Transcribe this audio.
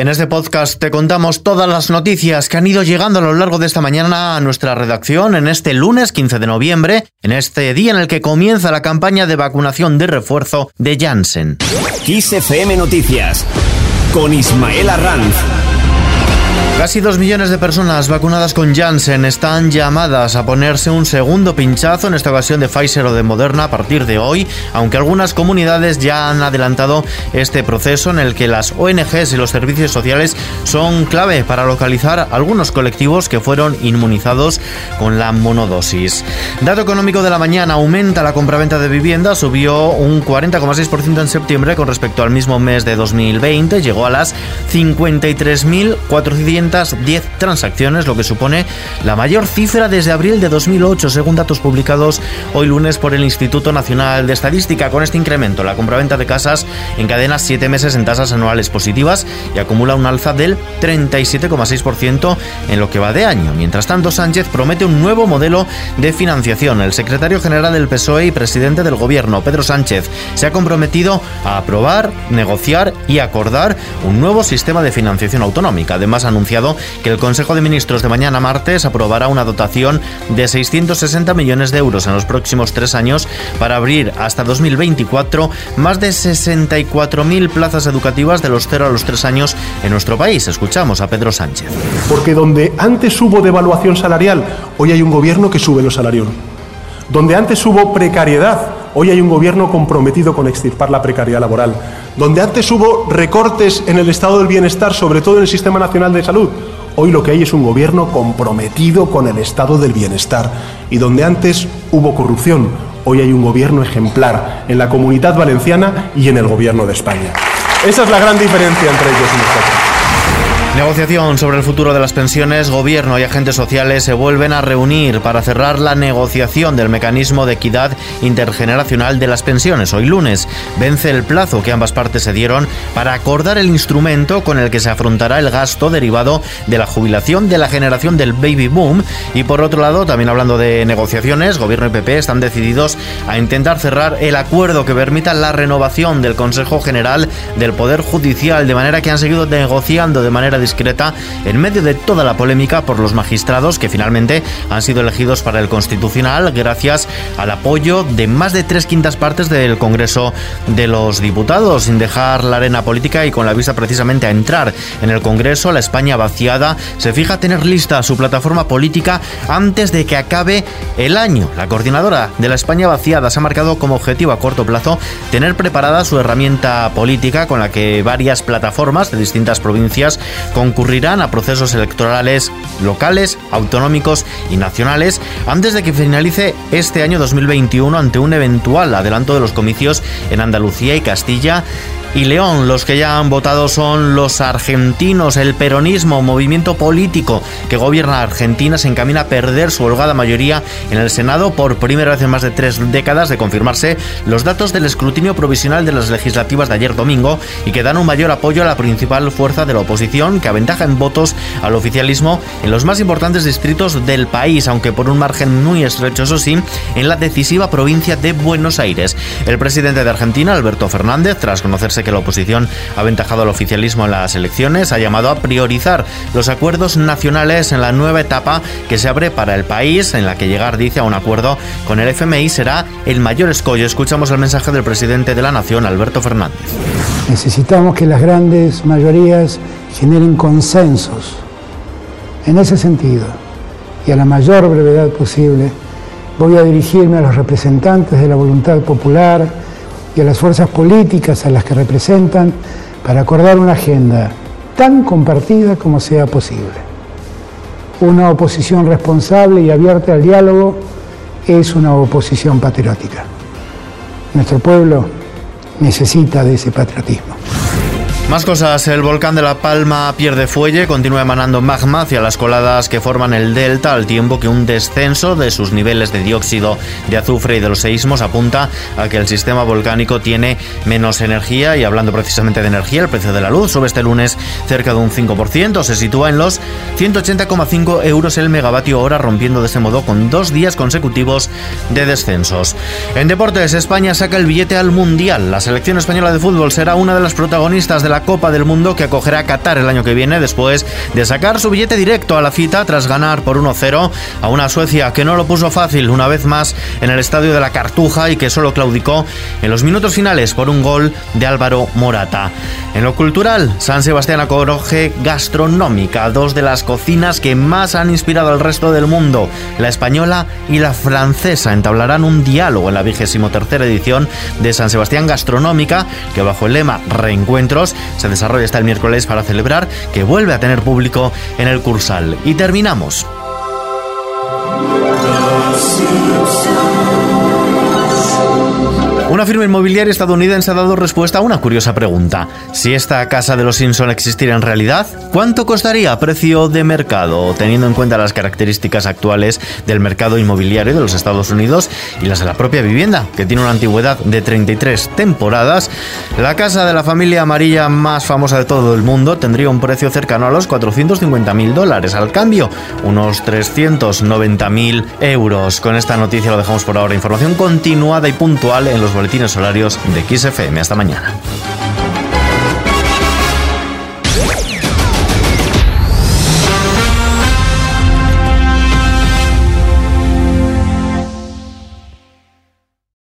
En este podcast te contamos todas las noticias que han ido llegando a lo largo de esta mañana a nuestra redacción en este lunes 15 de noviembre, en este día en el que comienza la campaña de vacunación de refuerzo de Janssen. XFM Noticias con Ismael Arranz. Casi dos millones de personas vacunadas con Janssen están llamadas a ponerse un segundo pinchazo, en esta ocasión de Pfizer o de Moderna, a partir de hoy, aunque algunas comunidades ya han adelantado este proceso en el que las ONGs y los servicios sociales son clave para localizar algunos colectivos que fueron inmunizados con la monodosis. Dato económico de la mañana, aumenta la compraventa de vivienda, subió un 40,6% en septiembre con respecto al mismo mes de 2020, llegó a las 53.400 10 transacciones, lo que supone la mayor cifra desde abril de 2008, según datos publicados hoy lunes por el Instituto Nacional de Estadística. Con este incremento, la compraventa de casas encadena 7 meses en tasas anuales positivas y acumula un alza del 37,6% en lo que va de año. Mientras tanto, Sánchez promete un nuevo modelo de financiación. El secretario general del PSOE y presidente del Gobierno, Pedro Sánchez, se ha comprometido a aprobar, negociar y acordar un nuevo sistema de financiación autonómica. Además, ha anunciado que el Consejo de Ministros de mañana martes aprobará una dotación de 660 millones de euros en los próximos tres años para abrir hasta 2024 más de 64.000 plazas educativas de los 0 a los 3 años en nuestro país. Escuchamos a Pedro Sánchez. Porque donde antes hubo devaluación salarial, hoy hay un gobierno que sube los salarios. Donde antes hubo precariedad, hoy hay un gobierno comprometido con extirpar la precariedad laboral. Donde antes hubo recortes en el estado del bienestar, sobre todo en el Sistema Nacional de Salud, hoy lo que hay es un gobierno comprometido con el estado del bienestar. Y donde antes hubo corrupción, hoy hay un gobierno ejemplar en la comunidad valenciana y en el gobierno de España. Esa es la gran diferencia entre ellos y nosotros. Negociación sobre el futuro de las pensiones. Gobierno y agentes sociales se vuelven a reunir para cerrar la negociación del mecanismo de equidad intergeneracional de las pensiones. Hoy lunes vence el plazo que ambas partes se dieron para acordar el instrumento con el que se afrontará el gasto derivado de la jubilación de la generación del baby boom. Y por otro lado, también hablando de negociaciones, Gobierno y PP están decididos a intentar cerrar el acuerdo que permita la renovación del Consejo General del Poder Judicial, de manera que han seguido negociando de manera discreta en medio de toda la polémica por los magistrados que finalmente han sido elegidos para el Constitucional gracias al apoyo de más de tres quintas partes del Congreso de los Diputados, sin dejar la arena política y con la vista precisamente a entrar en el Congreso, la España vaciada se fija tener lista su plataforma política antes de que acabe el año. La coordinadora de la España vaciada se ha marcado como objetivo a corto plazo tener preparada su herramienta política con la que varias plataformas de distintas provincias concurrirán a procesos electorales locales, autonómicos y nacionales antes de que finalice este año 2021 ante un eventual adelanto de los comicios en Andalucía y Castilla y León. Los que ya han votado son los argentinos. El peronismo, movimiento político que gobierna Argentina, se encamina a perder su holgada mayoría en el Senado por primera vez en más de tres décadas de confirmarse los datos del escrutinio provisional de las legislativas de ayer domingo y que dan un mayor apoyo a la principal fuerza de la oposición que aventaja en votos al oficialismo en los más importantes distritos del país, aunque por un margen muy estrecho, eso sí, en la decisiva provincia de Buenos Aires. El presidente de Argentina, Alberto Fernández, tras conocerse que la oposición ha aventajado al oficialismo en las elecciones, ha llamado a priorizar los acuerdos nacionales en la nueva etapa que se abre para el país, en la que llegar, dice, a un acuerdo con el FMI será el mayor escollo. Escuchamos el mensaje del presidente de la Nación, Alberto Fernández. Necesitamos que las grandes mayorías generen consensos. En ese sentido, y a la mayor brevedad posible, voy a dirigirme a los representantes de la voluntad popular, y a las fuerzas políticas a las que representan para acordar una agenda tan compartida como sea posible. Una oposición responsable y abierta al diálogo es una oposición patriótica. Nuestro pueblo necesita de ese patriotismo. Más cosas, el volcán de La Palma pierde fuelle, continúa emanando magma hacia las coladas que forman el delta, al tiempo que un descenso de sus niveles de dióxido de azufre y de los seísmos apunta a que el sistema volcánico tiene menos energía y hablando precisamente de energía, el precio de la luz sube este lunes cerca de un 5%, se sitúa en los 180,5 euros el megavatio hora, rompiendo de ese modo con dos días consecutivos de descensos. En deportes, España saca el billete al Mundial. La selección española de fútbol será una de las protagonistas de la Copa del Mundo que acogerá Qatar el año que viene después de sacar su billete directo a la cita tras ganar por 1-0 a una Suecia que no lo puso fácil una vez más en el estadio de la Cartuja y que solo claudicó en los minutos finales por un gol de Álvaro Morata. En lo cultural, San Sebastián acoge gastronómica, dos de las cocinas que más han inspirado al resto del mundo, la española y la francesa, entablarán un diálogo en la vigésimo tercera edición de San Sebastián Gastronómica, que bajo el lema Reencuentros se desarrolla hasta el miércoles para celebrar que vuelve a tener público en el Cursal. Y terminamos. Una firma inmobiliaria estadounidense ha dado respuesta a una curiosa pregunta. Si esta casa de los Simpson existiera en realidad, ¿cuánto costaría a precio de mercado, teniendo en cuenta las características actuales del mercado inmobiliario de los Estados Unidos y las de la propia vivienda, que tiene una antigüedad de 33 temporadas? La casa de la familia amarilla más famosa de todo el mundo tendría un precio cercano a los 450 mil dólares, al cambio unos 390 mil euros. Con esta noticia lo dejamos por ahora. Información continuada y puntual en los boletines horarios de XFM. Hasta mañana.